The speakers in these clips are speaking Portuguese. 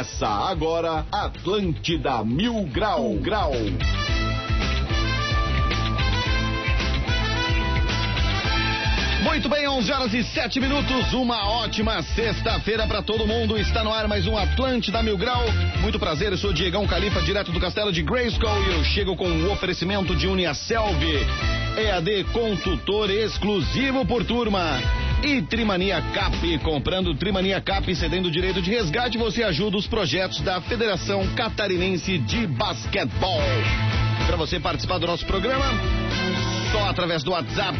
Começa agora Atlântida Mil Grau Grau. Muito bem, 11 horas e 7 minutos. Uma ótima sexta-feira para todo mundo. Está no ar mais um Atlântida Mil Grau. Muito prazer, eu sou Diegão Califa, direto do castelo de Grayskull. E eu chego com o oferecimento de Uniaselv. EAD com tutor exclusivo por turma. E Trimania Cap, comprando Trimania Cap e cedendo direito de resgate, você ajuda os projetos da Federação Catarinense de Basquetebol. Para você participar do nosso programa, só através do WhatsApp.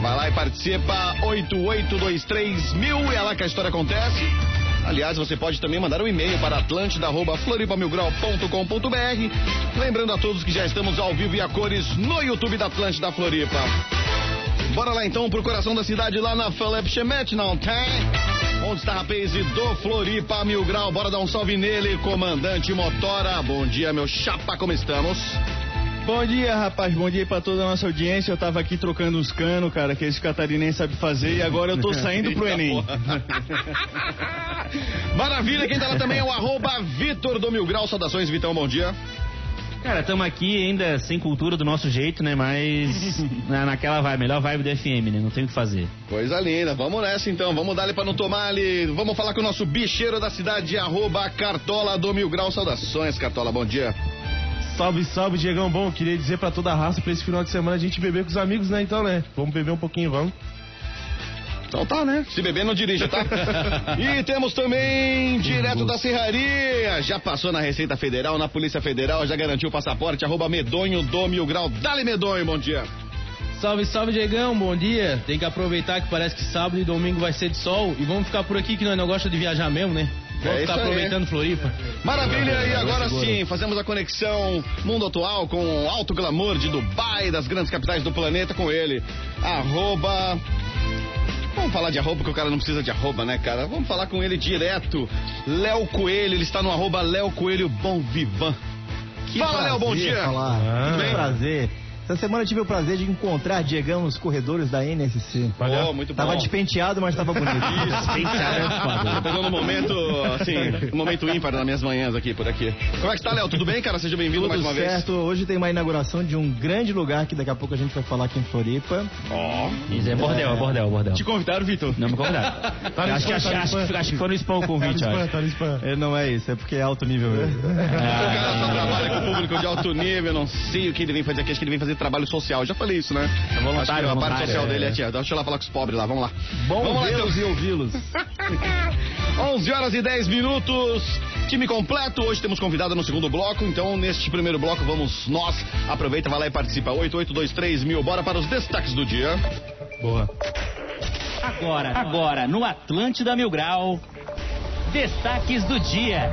Vai lá e participa, 8823 mil, é lá que a história acontece. Aliás, você pode também mandar um e-mail para atlântida.floripamilgrau.com.br. Lembrando a todos que já estamos ao vivo e a cores no YouTube da Atlântida Floripa. Bora lá então pro coração da cidade, lá na Felipe Chemet, não tem? Onde está rapaz do Floripa Mil Grau? Bora dar um salve nele, comandante Motora. Bom dia, meu chapa, como estamos? Bom dia, rapaz. Bom dia pra toda a nossa audiência. Eu tava aqui trocando uns canos, cara, que esse catarinense sabe fazer e agora eu tô saindo pro Enem. Maravilha, quem tá lá também é o arroba Vitor do Mil Grau. Saudações, Vitão, bom dia. Cara, estamos aqui ainda sem cultura do nosso jeito, né? Mas na, naquela vibe, melhor vibe do FM, né? Não tem o que fazer. Coisa linda, vamos nessa então, vamos dar ali pra não tomar ali. Vamos falar com o nosso bicheiro da cidade, arroba Cartola do Mil Grau. Saudações, Cartola, bom dia. Salve, salve, Diegão. Bom, queria dizer pra toda a raça pra esse final de semana a gente beber com os amigos, né? Então, né? Vamos beber um pouquinho, vamos. Então tá, né? Se beber, não dirija, tá? e temos também, direto da Serraria, já passou na Receita Federal, na Polícia Federal, já garantiu o passaporte, arroba medonho do mil grau. Dale medonho, bom dia. Salve, salve, Diegão, bom dia. Tem que aproveitar que parece que sábado e domingo vai ser de sol e vamos ficar por aqui que nós não gostamos de viajar mesmo, né? Vamos É ficar isso aí. aproveitando Floripa. Maravilha, e agora sim, fazemos a conexão mundo atual com o alto glamour de Dubai, das grandes capitais do planeta, com ele. Arroba. Vamos falar de arroba, porque o cara não precisa de arroba, né, cara? Vamos falar com ele direto. Léo Coelho, ele está no arroba Léo Coelho Bom Vivan. Fala, Léo, bom dia. Falar. Tudo bem? Que prazer. Essa semana eu tive o prazer de encontrar Diegão nos corredores da NSC. Pô, muito bom. Tava despenteado, mas tava bonito. Você pegou no momento, assim, um momento ímpar nas minhas manhãs aqui, por aqui. Como é que está, Léo? Tudo bem, cara? Seja bem-vindo mais Tudo uma certo. vez. Hoje tem uma inauguração de um grande lugar que daqui a pouco a gente vai falar aqui em Floripa. Ó. Isso é bordel, é bordel, bordel. Te convidaram, Vitor? Não me convidaram. Tá no acho, que, spam, acho, tá acho, acho que foi no spam o convite, Tá no acho. spam, tá no spam. É, não é isso, é porque é alto nível mesmo. O cara só trabalha com público de alto nível, eu não sei o que ele vem fazer aqui, acho que ele vem fazer trabalho social. Eu já falei isso, né? É voluntário, acho que a parte social é. dele é tia. Deixa eu lá falar com os pobres lá, vamos lá. Bom vamos lá, vê-los então. e ouvi-los. 11 horas e 10 minutos. Time completo. Hoje temos convidado no segundo bloco. Então, neste primeiro bloco, vamos nós. Aproveita, vai lá e participa. 8823 mil. Bora para os destaques do dia. Boa. Agora, agora, no Atlântida Mil Grau, destaques do dia.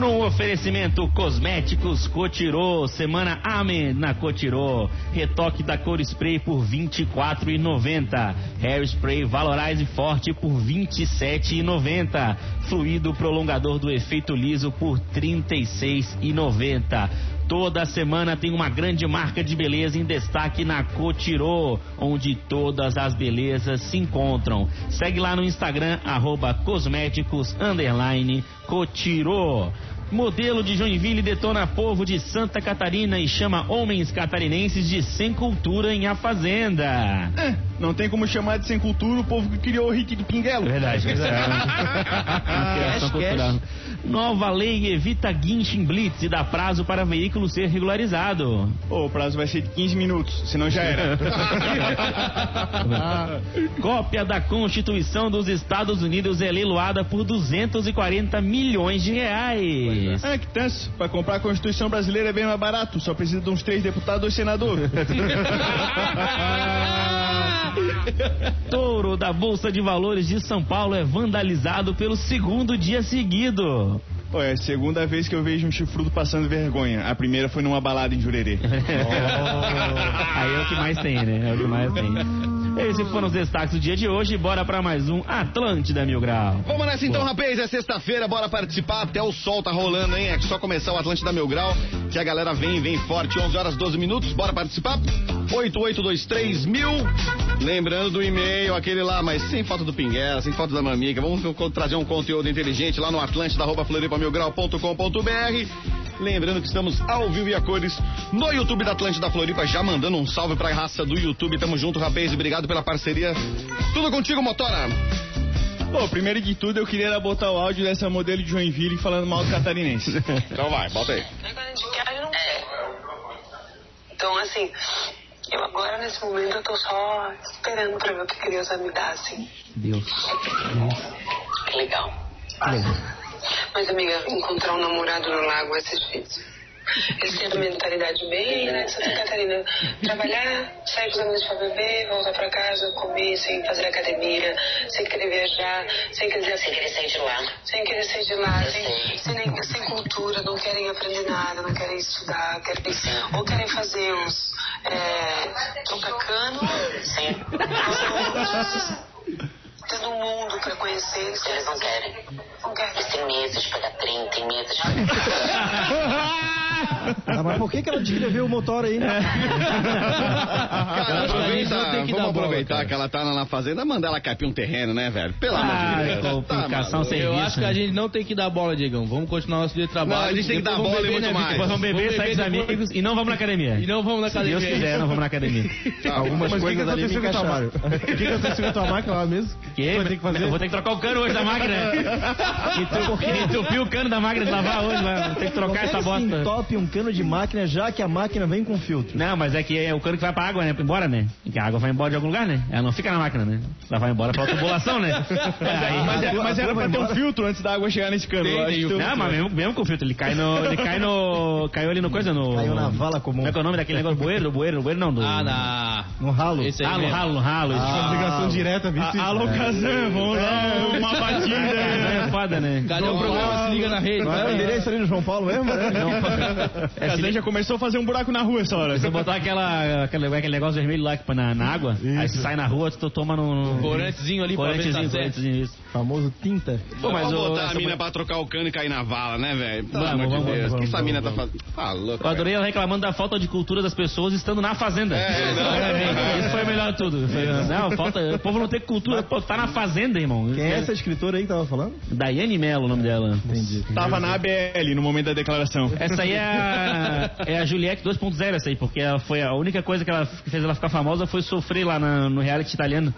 No oferecimento Cosméticos Cotirô, semana Amém na Cotirô. Retoque da cor spray por R$ 24,90. Hair Spray Valorize Forte por R$ 27,90. Fluido prolongador do efeito liso por R$ 36,90. Toda semana tem uma grande marca de beleza em destaque na Cotirô, onde todas as belezas se encontram. Segue lá no Instagram, arroba cosméticos, underline, Cotirô. Modelo de Joinville detona povo de Santa Catarina e chama homens catarinenses de sem cultura em A Fazenda. É, não tem como chamar de sem cultura o povo que criou o hit do Pinguelo. Verdade, verdade. Interação Cash, cultural. Nova lei evita guincho em blitz e dá prazo para veículo ser regularizado. Ô, o prazo vai ser de 15 minutos, senão já era. Cópia da Constituição dos Estados Unidos é leiloada por 240 milhões de reais. Ah, que tanso. Pra comprar a Constituição brasileira é bem mais barato. Só precisa de uns três deputados e dois senadores. Touro da Bolsa de Valores de São Paulo é vandalizado pelo segundo dia seguido. Pô, é a segunda vez que eu vejo um chifrudo passando vergonha. A primeira foi numa balada em Jurerê. Aí é o que mais tem, né? É o que mais tem. Esses foram os destaques do dia de hoje. Bora pra mais um Atlântida Mil Grau. Vamos nessa então, rapaz. É sexta-feira, bora participar. Até o sol tá rolando, hein? É só começar o Atlântida Mil Grau, que a galera vem, vem forte. 11 horas 12 minutos. Bora participar? 8823 mil. Lembrando do e-mail, aquele lá, mas sem foto do Pinguela, sem foto da Mamica. Vamos trazer um conteúdo inteligente lá no atlântida.floripamilgrau.com.br. Lembrando que estamos ao vivo e a cores no YouTube da Atlântida Floripa, já mandando um salve pra raça do YouTube. Tamo junto, rapaz, obrigado pela parceria. Tudo contigo, Motora. Pô, primeiro de tudo eu queria botar o áudio dessa modelo de Joinville falando mal do catarinense. Então vai, bota aí. Quer. Então, assim, eu agora, nesse momento, eu tô só esperando pra ver o que Deus vai me dar, assim. Deus. Que legal. Mas, amiga, encontrar um namorado no lago vai ser difícil. Eles têm a mentalidade bem, né, de Santa Catarina. Trabalhar, sair com os amigos pra beber, voltar pra casa, comer, sem fazer academia, sem querer viajar, sem querer, sem querer sair de lá. Sem querer sair de lá, sem, sem, sem cultura, não querem aprender nada, não querem estudar, querem, ou querem fazer os. É, sim. Um mundo pra conhecer, eles, eles não querem. Não querem. Eles têm meses de pagar trem, tem meses de Ah, mas por que, que ela descreveu o motor aí, né? Cara, acho que a gente não aproveita, tem que vamos dar bola, aproveitar cara. que ela tá lá na fazenda, mandar ela capir um terreno, né, velho? Pelo amor Ah, de Deus. complicação maluco. sem- Eu Serviço, acho que a né? gente não tem que dar bola, Diegão. Vamos continuar nosso dia de trabalho. Não, a gente tem que dar bola e beber, muito né, mais. Vamos beber, sair com os amigos e não vamos na academia. E não vamos na Se Deus academia. quiser, não vamos na academia. Algumas Mas o que, que coisas ali me encaixaram. máquina? O que, aconteceu com a tua máquina lá mesmo? Que? Vai ter que fazer? Eu vou ter que trocar o cano hoje da máquina. Entu- Entupiu o cano da máquina de lavar hoje, vai. Vou ter que trocar essa é bosta. entope um cano de máquina já que a máquina vem com filtro? Não, mas é que é o cano que vai pra água, né? Pra ir embora, né? Que a água vai embora de algum lugar, né? Ela não fica na máquina, né? Ela vai embora pra tubulação, né? Aí, Mas, é- mas era pra ter um filtro antes da água chegar nesse cano. Tem, tem o Não, mas mesmo, mesmo com filtro, ele cai no. Ele cai no. Caiu ali no coisa, no. Caiu na vala comum. Como é que é o nome daquele negócio? Bueiro? Do bueiro? Do bueiro não, do. Ah, na... No ralo. Esse aí Ah, no mesmo. ralo, no ralo. Uma ligação direta, vice. A- Alô, Kazan, vamos dar uma batida. É foda, né? Cadê o programa? Se liga na rede. Não era o endereço ali no João Paulo mesmo, né? É, se Kazan já começou a fazer um buraco na rua essa hora. Você botar aquela, aquele, aquele negócio vermelho lá que põe na, na água, aí você sai na rua, tu toma no. no Corantezinho ali pra ver se tá Corantezinho, certo. corantezinho, isso. Famoso tinta. Pô, mas vamos o- botar a mina pra trocar o cano e cair na vala, né, velho? Pelo Vamos, amor de vamos, Deus. O vamos, que essa vamos, mina tá fazendo? Tá louco. Eu adorei ela reclamando da falta de cultura das pessoas estando na fazenda. É, não. É, Isso foi o melhor de tudo. Foi, não, falta. O povo não tem cultura. Pô, tá na fazenda, irmão. Quem é essa escritora aí que tava falando? Daiane Mello, o nome dela. Entendi. Tava na ABL no momento da declaração. Essa aí é a, é a Juliette 2.0, essa aí, porque ela foi a única coisa que ela que fez ela ficar famosa foi sofrer lá na- no reality italiano.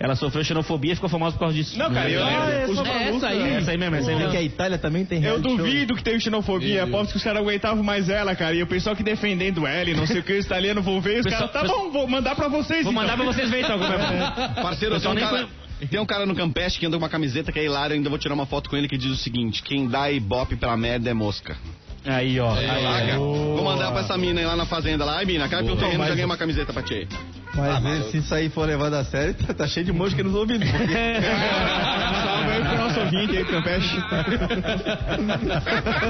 Ela sofreu xenofobia e ficou famosa por causa disso. Não, cara, eu é, lembro. Os- É essa aí. essa aí mesmo, essa aí É mesmo. que a Itália também tem Eu reality show. duvido que tenha xenofobia. Aposto que os caras aguentavam mais ela, cara. E o pessoal que defendendo ela e não sei o que, os italianos vão ver. Os Pessoal- caras, tá bom, vou mandar pra vocês. Vou então. mandar pra vocês verem então é. Parceiro, tem Pessoal um, nem cara, tem um cara no Campeste que anda com uma camiseta que é hilário. Eu ainda vou tirar uma foto com ele que diz o seguinte: Quem dá ibope pra merda é mosca. Aí, ó. Aí, ó. Vou mandar pra essa mina aí lá na fazenda lá. Ai, mina, cai pro terreno já ganhei uma camiseta pra ti. Mas se isso aí for levado a sério, tá, tá cheio de mosca nos ouvidos. porque- aí pro nosso ouvinte aí, Campeche.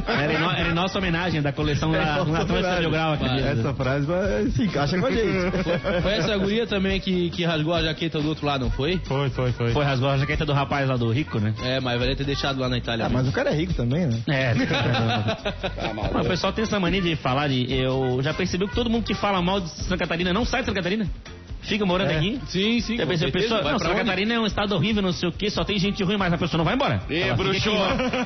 Era em, no- era em nossa homenagem da coleção da Atlântica. Mil Grau aqui. Essa frase vai- se encaixa com a gente. Foi essa guria também que, que rasgou a jaqueta do outro lado, não foi? Foi, foi, foi. Foi rasgou a jaqueta do rapaz lá do Rico, né? É, mas vai ter deixado lá na Itália. Ah, mesmo. mas o cara é rico também, né? É. Tá Mas o pessoal tem essa mania de falar de. Eu já percebi que todo mundo que fala mal de Santa Catarina não sai de Santa Catarina. Fica morando aqui. Sim, sim. Percebeu? certeza. Pessoa, não, Santa onde? Catarina é um estado horrível, não sei o que, só tem gente ruim, mas a pessoa não vai embora. Ê, Ela fica bruxo.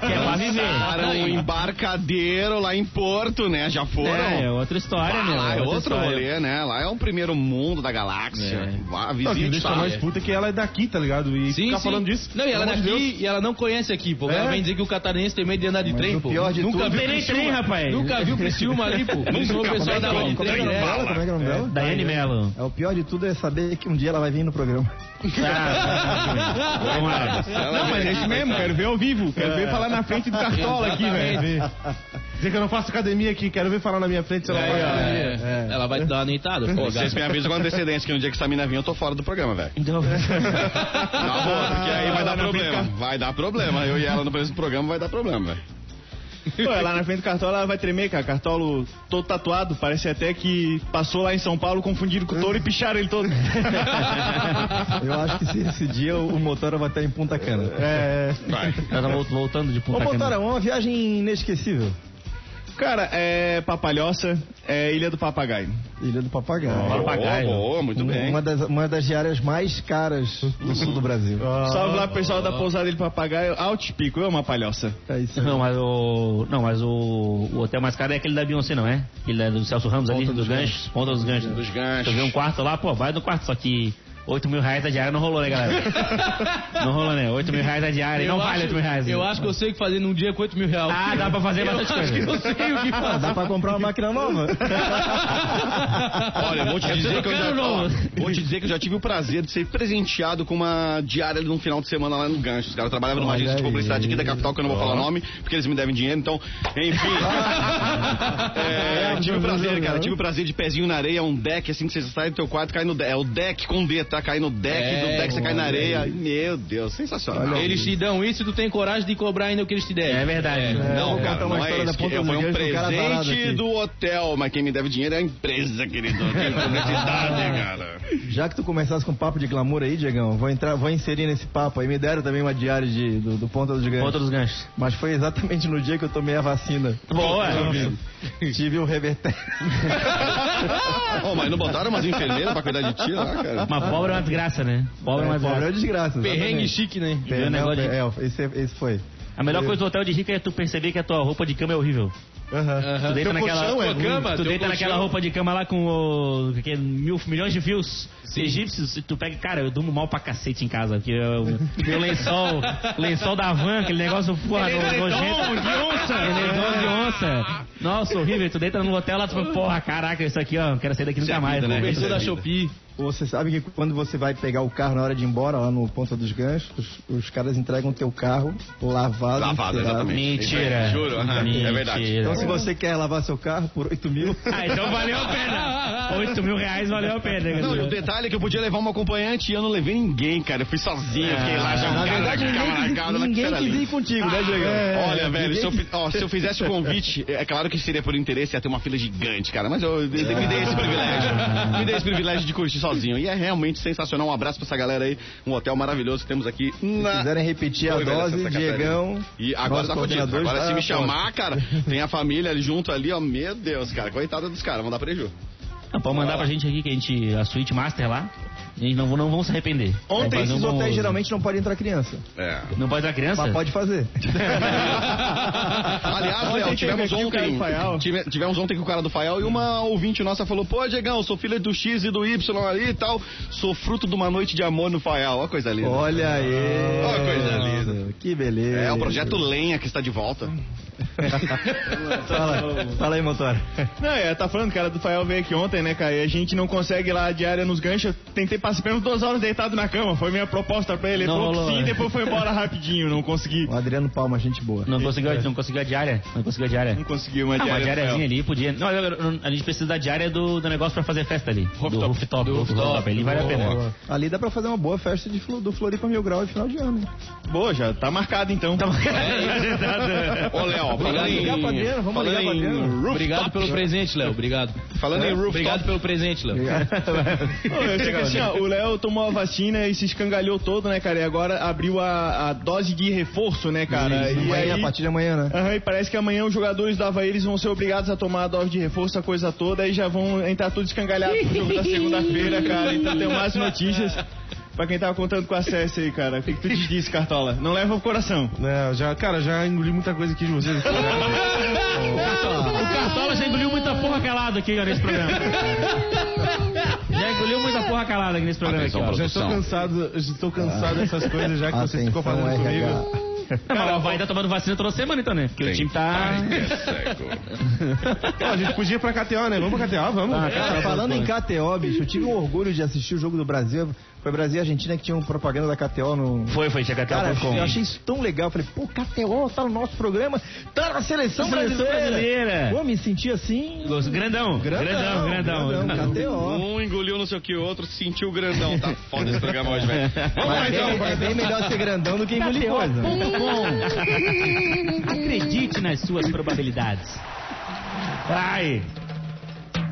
Quer lá viver. Para um embarcadeiro lá em Porto, né? Já foram. É, é outra história, meu. lá é outro história. rolê, né? Lá é um primeiro mundo da galáxia. É. Vá, visite deixa lá. mais puta que ela é daqui, tá ligado? E Sim, ficar sim. falando disso. Não, e ela é de daqui Deus. e ela não conhece aqui, pô. Ela É? vem dizer que o catarinense tem medo de andar de Mas trem, o pô. pior de Nunca tudo- viu nem Criciúma. trem, rapaz. Nunca viu Criciúma ali, pô. Nunca viu o pessoal da de Como é que trem, é né? Como é que é o nome dela? Daiane Mello. É, o pior de tudo é saber que um dia ela vai vir no programa. Ah, vamos lá. Não, mas é isso mesmo, quero ver ao vivo. Quero ver falar na frente do cartola aqui, velho. Dizer que eu não faço academia aqui, quero ver falar na minha frente se ela faz academia. É, Ela vai te dar uma deitada, pô. Vocês me avisam com antecedência que no dia que essa mina vir eu tô fora do programa, velho. Então, Na boa, porque aí vai dar problema. Vai dar problema. Eu e ela no mesmo programa vai dar problema, velho. Pô, lá na frente do cartola ela vai tremer, cara. Cartolo todo tatuado. Parece até que passou lá em São Paulo confundido com o touro e picharam ele todo. Eu acho que se esse dia o, Motora vai estar em Punta Cana. É. Vai. ela vol- voltando de Ô Punta Cana. Motora, uma viagem inesquecível. Cara, é Papalhoça, é Ilha do Papagaio. Ilha do Papagaio. Papagaio. Boa, boa, muito bem. Uma das, uma das diárias mais caras do sul do Brasil. Salve lá pro pessoal da pousada Ilha do Papagaio, Altipico, eu uma palhoça. É isso aí. Não, mas o. Não, mas o, o hotel mais caro é aquele da Beyoncé, não é? Aquele é do Celso Ramos ali, Ponta dos dos ganchos. Ponta dos ganchos. Dos ganchos. Tu vê um quarto lá, pô, vai no quarto, só que 8 mil reais a diária não rolou, né, galera? não rolou, né? 8 mil reais a diária, não vale 8 mil reais. eu acho que eu sei o que fazer num dia com 8 mil reais. Ah, dá pra fazer eu bastante acho que coisa. eu sei o que Ah, fazer. dá pra comprar uma máquina nova? Olha, vou te dizer que eu já, ó, vou te dizer que eu já tive o prazer de ser presenteado com uma diária ali num final de semana lá no Gancho. Os caras trabalhavam numa agência de publicidade aqui da capital, que eu não vou falar o nome, porque eles me devem dinheiro, então, enfim. É, tive o prazer, cara, tive o prazer de pezinho na areia, um deck assim que você sai do teu quarto, cai no deck. É o deck com D, tá? Cai no deck, É, do deck você cai na areia. Meu Deus, sensacional. Eles te dão isso e tu tem coragem de cobrar ainda o que eles te derem. É verdade. Não, vou cara, contar uma não é história da isso. que- Foi um presente do hotel, mas quem me deve dinheiro é a empresa, querido. Tem publicidade, cara. Já que tu começasse com papo de glamour aí, Diegão, vou entrar, vou inserir nesse papo aí. Me deram também uma diária de, do, do Ponta dos Ganchos. Ponta dos ganchos. Mas foi exatamente no dia que eu tomei a vacina. Boa. Tive um reverter. Oh, mas não botaram umas enfermeiras pra cuidar de ti lá, cara? Mas pobre é uma desgraça, né? Pobre é uma Pobre é desgraça. desgraça. Perrengue chique, né? Não, negócio de- é, esse, esse foi. A melhor coisa do hotel de rico é tu perceber que a tua roupa de cama é horrível. Aham. Tu deita naquela, é tu. Cama, deita naquela roupa de cama lá com o, que é, mil, milhões de fios egípcios. E tu pega, cara, eu durmo mal pra cacete em casa. Porque eu, meu lençol, lençol da van, aquele negócio, porra, no, nojento. de onça! Edredom de onça. Nossa, horrível. Tu deita no hotel lá, tu fala, porra, caraca, isso aqui, ó, não quero sair daqui nunca mais. vida, né? Começou da Shopee. Você sabe que quando você vai pegar o carro na hora de ir embora, lá no Ponta dos Ganchos, os, caras entregam o teu carro lavado. Lavado, exatamente. Mentira. Juro, aham, é verdade. Mentira. Então se você quer lavar seu carro por 8 mil, Ah, então valeu a pena. 8 mil reais valeu a pena. Não, e o detalhe é que eu podia levar uma acompanhante e eu não levei ninguém, cara. Eu fui sozinho, eu fiquei lá já na verdade ninguém, quis, ninguém quis ir contigo, né, Diegão? É, Olha, velho, ninguém se eu, ó, se eu fizesse o convite, é claro que seria por interesse, ia ter uma fila gigante, cara. Mas eu, me dei esse privilégio. Me dei esse privilégio de curtir sozinho. E é realmente sensacional. Um abraço pra essa galera aí. Um hotel maravilhoso que temos aqui na. Se quiserem repetir a dose. Diegão. E agora tá fodido. coordenador Agora se me pronto. chamar, cara, tem a família ali junto ali, ó. Meu Deus, cara. Coitada dos caras, vão dar prejuízo. Não, pode mandar pra gente aqui que a gente. A Suite Master lá. A gente não, não vão se arrepender. Ontem um esses hotéis uso. geralmente não podem entrar criança. É. Não pode dar criança? Mas pode fazer. Aliás, Ontem Léo, tivemos ontem, Faial. tive- tivemos ontem com o cara do Faial e uma ouvinte nossa falou, pô, Diegão, sou filha do X e do Y ali e tal, sou fruto de uma noite de amor no Faial, ó coisa linda. Olha aí. Ó, coisa linda. Que beleza. É, o projeto Lenha que está de volta. fala, fala aí, motor. Não, é, tá falando, cara, do Fael veio aqui ontem, né, cara? E a gente não consegue lá a diária nos ganchos. Tentei passar pelo menos duas horas deitado na cama. Foi minha proposta pra ele. Ele Não falou que rolou, sim, né? depois foi embora rapidinho. Não consegui. O Adriano Palma, gente boa. Não conseguiu, não conseguiu a diária? Não conseguiu a diária? Não conseguiu uma Ah, diária. uma do diáriazinha ali, podia. Não, eu- eu- a gente precisa da diária do, do negócio pra fazer festa ali. Do Rooftop. rooftop. Do rooftop. rooftop. Ali vale a pena. Ali dá pra fazer uma boa festa de, Flo- do Floripa Mil Grau de final de ano. Boa, já tá marcado então. Tá Ô, Léo, falando em... ligar pro Adriano, vamos falando ligar em Adriano. rooftop, Obrigado pelo presente, Léo. Obrigado. Falando em rooftop... Obrigado pelo presente, Léo. Ô, eu que assim, ó, o Léo tomou a vacina e se escangalhou todo, né, cara? E agora abriu a, a dose de reforço, né, cara? E Amanhã, aí, a partir de amanhã, né? Aham, e parece que amanhã os jogadores do Havaí eles vão ser obrigados a tomar a dose de reforço, a coisa toda, e já vão entrar tudo escangalhado pro jogo da segunda-feira, cara. Então tem mais notícias pra quem tava contando com acesso aí, cara. O que, que tu te disse, Cartola? Não leva o coração. Não, já, cara, já engoli muita coisa aqui de vocês. O Cartola já engoliu muita porra calada aqui nesse programa. Engoliu muita porra calada aqui nesse programa. Aqui, Atenção, ó. já estou cansado, já estou cansado dessas coisas já que vocês ficam Atenção, fazendo comigo. Não, mas o Havaí tá tomando vacina toda semana então, né? Porque o time tá... Ó, a gente podia ir pra KTO, né? Vamos pra KTO, vamos. Cara, falando em KTO, bicho, eu tive um orgulho de assistir o jogo do Brasil. Foi Brasil e Argentina que tinha um propaganda da KTO no. Foi, foi, tinha Cara, KTO.com. eu achei isso tão legal. Eu Falei, pô, KTO tá no nosso programa, tá na seleção, Seleção brasileira. brasileira. Pô, me senti assim. Grandão, grandão, grandão. grandão, KTO. Um engoliu não sei o que, o outro sentiu o grandão. Tá foda esse programa hoje, velho. Vamos lá, então. é, é bem melhor ser grandão do que engolir coisa. Acredite nas suas probabilidades. Vai.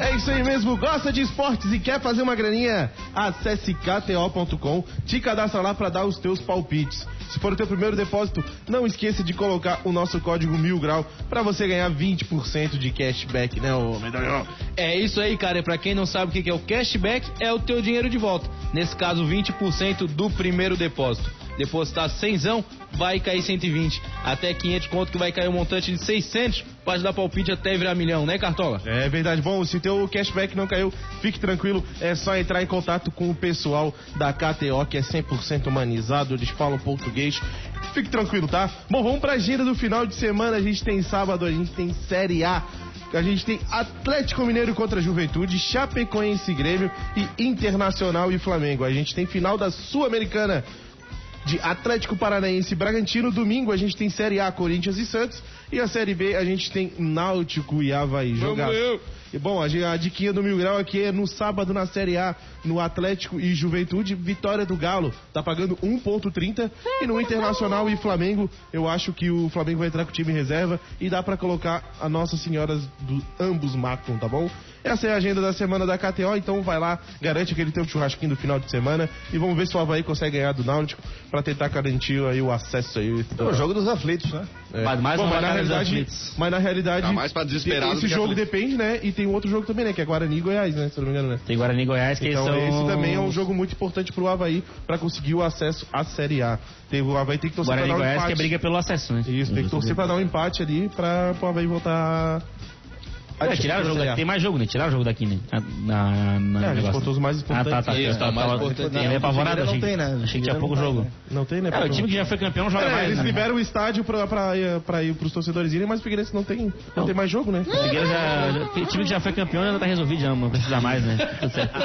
É isso aí mesmo. Gosta de esportes e quer fazer uma graninha? Acesse kto.com, te cadastra lá para dar os teus palpites. Se for o teu primeiro depósito, não esqueça de colocar o nosso código mil grau para você ganhar 20% de cashback, né, ô medalhão? É isso aí, cara. E pra quem não sabe o que é o cashback, é o teu dinheiro de volta. Nesse caso, 20% do primeiro depósito. Depositar 100, vai cair 120. Até 500 conto que vai cair um montante de 600. Pode dar palpite até virar milhão, né, Cartola? É verdade. Bom, se teu cashback não caiu, fique tranquilo. É só entrar em contato com o pessoal da KTO, que é 100% humanizado. Eles falam português. Fique tranquilo, tá? Bom, vamos pra agenda do final de semana. A gente tem sábado, a gente tem Série A. A gente tem Atlético Mineiro contra Juventude, Chapecoense Grêmio e Internacional e Flamengo. A gente tem final da Sul-Americana de Atlético Paranaense e Bragantino. Domingo a gente tem Série A, Corinthians e Santos. E a Série B a gente tem Náutico e Havaí. Jogar. E bom, a, a diquinha do Mil Grau aqui é no sábado na Série A, no Atlético e Juventude, vitória do Galo. Tá pagando 1,30. E no Internacional e Flamengo, eu acho que o Flamengo vai entrar com o time reserva e dá pra colocar a Nossa Senhoras do ambos marcam, tá bom? Essa é a agenda da semana da KTO, então vai lá, garante aquele teu churrasquinho do final de semana e vamos ver se o Havaí consegue ganhar do Náutico pra tentar garantir aí o acesso aí. É o jogo dos aflitos, né? É. Mas mais Bom, mas na realidade, aflitos. mas na realidade, Tá mais pra desesperado esse que jogo aflito. depende, né? E tem outro jogo também, né? Que é Guarani e Goiás, né? Se eu não me engano, né? Tem Guarani e Goiás que Então são... esse também é um jogo muito importante pro Havaí pra conseguir o acesso à Série A. Tem, o Havaí tem que torcer Guarani e pra dar um Goiás que empate. é briga pelo acesso, né? Isso, tem que torcer pra dar um empate ali pra o Havaí voltar É, tiraram o jogo daqui. Tem mais jogo, né? Tiraram o jogo daqui, né? Na, na, na É, a gente negócio. botou os mais Ah, importantes. tá, tá. Isso, tá, Eu mais importante. Tem meio apavorado, não achei, tem, né? achei que tinha pouco não jogo. Não tem, né? É, o time que já foi campeão joga É, mais, eles né? liberam o estádio pra, pra, ir- pra ir pros torcedores irem, mas o Figueirense não tem, não tem mais jogo, né? Figueira já, já- o time que já foi campeão já tá resolvido, já não precisa mais, né?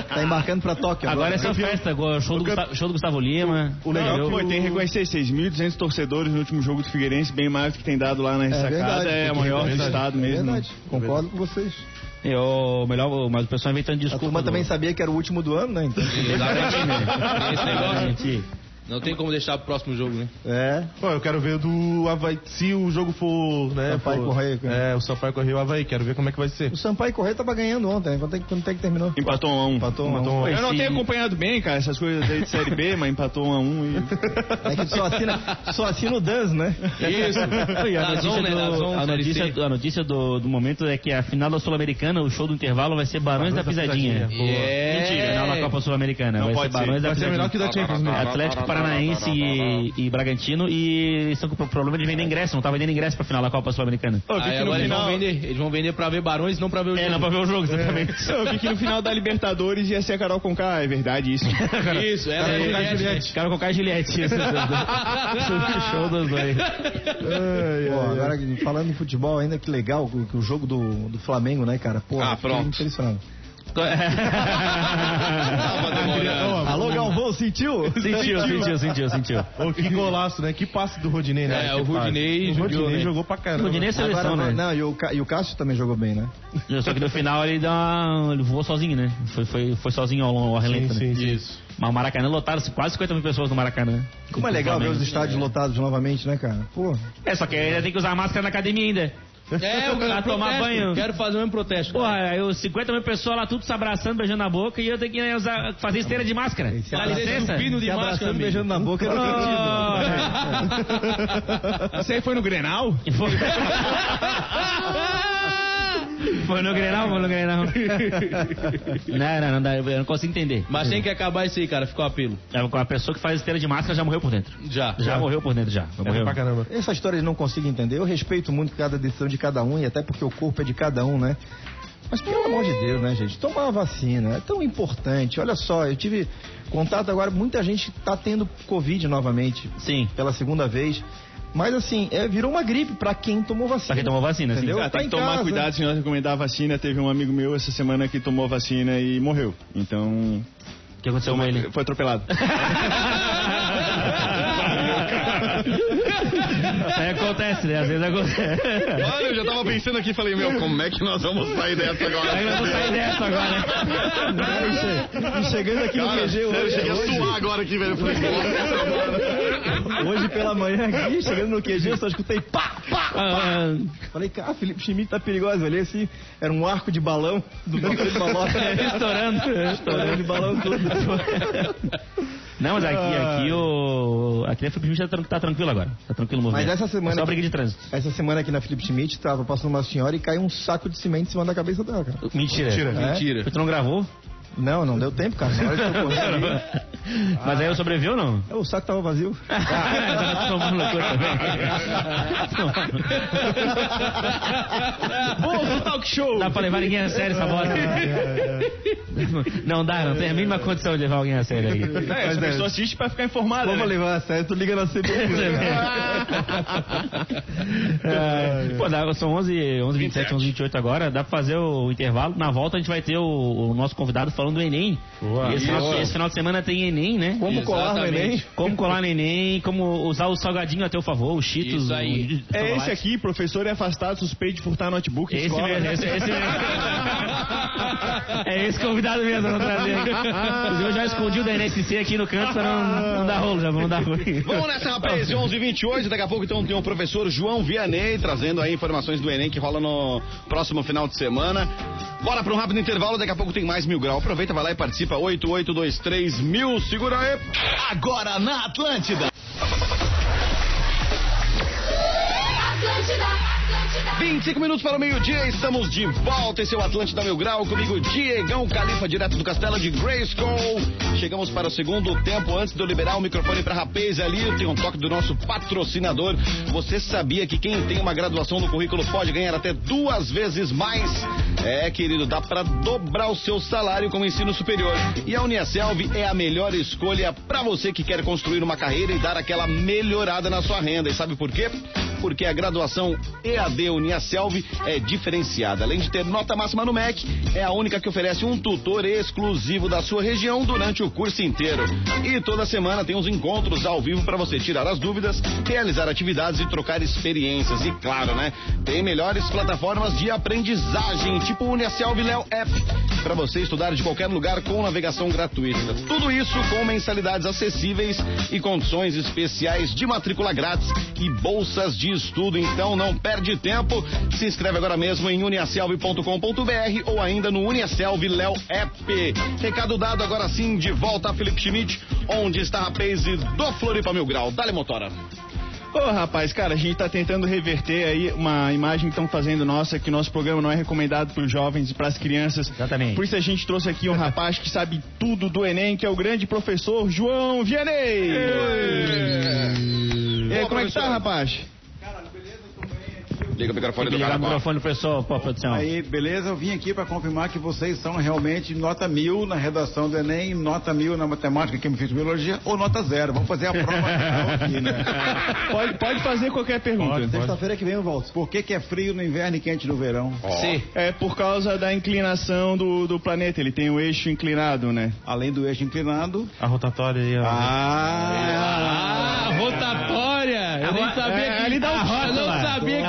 Tá embarcando pra Tóquio Agora é só né? festa, go- show do, Gustavo, show do Gustavo Lima. O legal foi, tem que reconhecer 6.200 torcedores no último jogo do Figueirense, bem mais do que tem dado lá na É ressacada. verdade. É, a maior do estado é mesmo. verdade, concordo com vocês. E o melhor, mas o pessoal inventando A desculpa. turma do- também sabia que era o último do ano, né? Então, Esse negócio não tem como deixar pro próximo jogo, né? é. Pô, eu quero ver do Havaí, se o jogo for, né? Sampaio for- Correia, cara. É, o Sampaio Correia e o Havaí, quero ver como é que vai ser. O Sampaio Correia tava ganhando ontem, né? quanto é, que- quanto é que terminou? Empatou um a um. Empatou um a um. Um um. Eu não tenho acompanhado bem, cara, essas coisas aí de Série B, mas empatou um a um e... É que só assina, só assina o Dans, né? Isso. E a notícia, né? Da do, a notícia, a notícia do, do momento é que a final da Sul-Americana, o show do intervalo vai ser Barões da Pisadinha. É. Mentira, não na Copa Sul-Americana. Vai ser pode ser. Barões da Vai ser melhor que Pisadinha. da Champions, né? Atlético Paranaense e, e Bragantino e estão com o problema de vender ingresso, não tá vendendo ingresso pra final da Copa Sul-Americana. Eles vão, vender, eles vão vender pra ver Barões, não pra ver o É, jogo. não pra ver o jogo, exatamente. Eu vi que no final da Libertadores ia ser a Carol Conká, é verdade isso. Isso, ela é Carol Juliette. Juliette. Cara com Caio Juliette. Isso, show dos dois. Pô, agora falando em futebol ainda, que legal que o- jogo do, do Flamengo, né, cara? Pô, Ah, pronto. impressionado. demorando. Alô, Galvão, sentiu? Sentiu, sentiu, sentiu, sentiu. Ô, que golaço, né? Que passe do Rodinei, né? É, o. Rodinei O jogou, Rodinei né? jogou pra caramba. O Rodinei é seleção, Agora, né? Não, e o, e o Cássio também jogou bem, né? Só que no final ele deu uma... ele voou sozinho, né? Foi, foi, foi sozinho ao, ao Sim, relento, né? sim, sim. Isso. Mas o Maracanã lotaram quase 50 mil pessoas no Maracanã. Como é legal ver os estádios lotados novamente, né, cara? Pô, É, só que ainda tem que usar máscara na academia ainda. É, o Pra tomar protesto. banho. Quero fazer o mesmo protesto. cara. Porra, aí os 50 mil pessoas lá tudo se abraçando, beijando na boca e eu tenho que usar, fazer esteira de máscara. Dá licença? Pino de se máscara, beijando na boca, era Oh. Você aí foi no Grenal? Foi... Foi no Grenal, foi no Grenal. Não, não, não dá, eu não consigo entender. Mas tem que acabar isso aí, cara. Ficou apelo. É, A pessoa que faz esteira de máscara já morreu por dentro. Já. Já morreu por dentro, já. Já É morreu. pra caramba. Essa história eu não consigo entender. Eu respeito muito cada decisão de cada um e até porque o corpo é de cada um, né? Mas pelo amor de Deus, né, gente? Tomar a vacina é tão importante. Olha só, eu tive contato agora, muita gente tá tendo Covid novamente Sim. pela segunda vez. Mas assim, é, virou uma gripe pra quem tomou vacina. Pra quem tomou vacina, sim. Entendeu? Ah, Tá tem em que tomar casa. cuidado se nós recomendar a vacina. Teve um amigo meu essa semana que tomou vacina e morreu. Então, O que aconteceu com ele? foi atropelado. Acontece, né? Às vezes acontece. Olha, eu já tava pensando aqui, falei, meu, como é que nós vamos sair dessa agora? Aí nós vamos sair dessa agora. E che- e chegando aqui no Cara, QG sério, eu hoje, cheguei a hoje, suar agora aqui, velho. Eu falei. Hoje pela manhã aqui, chegando no QG, eu só escutei pá, pá, Ah, Falei, cara, Felipe Schmidt tá perigoso. Eu olhei assim, era um arco de balão do banco de balota. estourando. Estourando de balão tudo. Não, mas aqui, aqui o. Aqui a Felipe Schmidt tá, tá tranquilo agora. Tá tranquilo o Mas movimento. essa semana. É só aqui- briga de trânsito. Essa semana aqui na Felipe Schmidt, tava passando uma senhora e caiu um saco de cimento em cima da cabeça dela, cara. Mentira. É? Mentira. Tu não gravou? Não, não deu tempo, cara. Mas aí eu sobrevivi ou não? o saco tava vazio. Tá tomando loucura Bom talk show! Dá pra levar ninguém a sério essa bosta. Não dá, não tem a mínima condição de levar alguém a sério aí. É, essa pessoa assiste pra ficar informada. Vamos né? levar a sério, tu liga na CBN. É, Pô, dá- são 11, 11 27, 11 28 agora, dá pra fazer o intervalo. Na volta a gente vai ter o, o nosso convidado falando do Enem. Esse, final, esse final de semana tem Enem, né? Como colar no Enem? Como colar no Enem, como usar o salgadinho a teu favor, o Cheetos. Isso aí. o- É esse aqui, professor é afastado, suspeito de furtar notebook Esse escola. mesmo, esse, esse mesmo. É esse convidado mesmo, vamos trazer. Eu já escondi o da NSC aqui no canto pra não, não dar rolo, já vamos dar ruim. Vamos nessa, rapaz, 11 28 Daqui a pouco então tem o professor João Vianney trazendo aí informações do Enem que rola no próximo final de semana. Bora para um rápido intervalo, daqui a pouco tem mais mil grau. Aproveita, vai lá e participa. 8823 mil, segura aí. Agora na Atlântida. 25 minutos para o meio-dia, estamos de volta. Esse é o Atlântida Mil Grau, comigo Diegão Califa, direto do castelo de Grayskull. Chegamos para o segundo tempo. Antes de eu liberar o microfone para Rapaz ali, tem um toque do nosso patrocinador. Você sabia que quem tem uma graduação no currículo pode ganhar até duas vezes mais? É, querido, dá para dobrar o seu salário com o ensino superior. E a Uniaselv é a melhor escolha para você que quer construir uma carreira e dar aquela melhorada na sua renda. E sabe por quê? Porque a graduação EAD Uniaselv é diferenciada. Além de ter nota máxima no MEC, é a única que oferece um tutor exclusivo da sua região durante o curso inteiro. E toda semana tem os encontros ao vivo para você tirar as dúvidas, realizar atividades e trocar experiências. E claro, né? Tem melhores plataformas de aprendizagem, tipo Uniaselv Léo App, para você estudar de qualquer lugar com navegação gratuita. Tudo isso com mensalidades acessíveis e condições especiais de matrícula grátis e bolsas de estudo. Então não perde tempo. Se inscreve agora mesmo em uniaselv.com.br ou ainda no Uniaselv Léo App. Recado dado agora sim, de volta a Felipe Schmidt, onde está a Pace do Floripa Mil Grau. Dale motora. Ô, rapaz, cara, a gente tá tentando reverter aí uma imagem que estão fazendo nossa, que nosso programa não é recomendado pros jovens e pras crianças. Exatamente. Por isso a gente trouxe aqui um rapaz que sabe tudo do Enem, que é o grande professor João Vianney. E aí, como é que tá, rapaz? Liga o microfone do cara. o microfone pro pessoal, pô, produção. Aí, beleza? Eu vim aqui para confirmar que vocês são realmente nota mil na redação do Enem, nota mil na matemática, que me fiz biologia, ou nota zero. Vamos fazer a prova aqui, né? Pode, pode fazer qualquer pergunta. Sexta-feira que vem eu volto. Por que, que é frio no inverno e quente no verão? C. É por causa da inclinação do, do planeta, ele tem o eixo inclinado, né? Além do eixo inclinado. A rotatória aí, ó. Ah! Ah, rotatória! Eu nem sabia é, que. ele dá um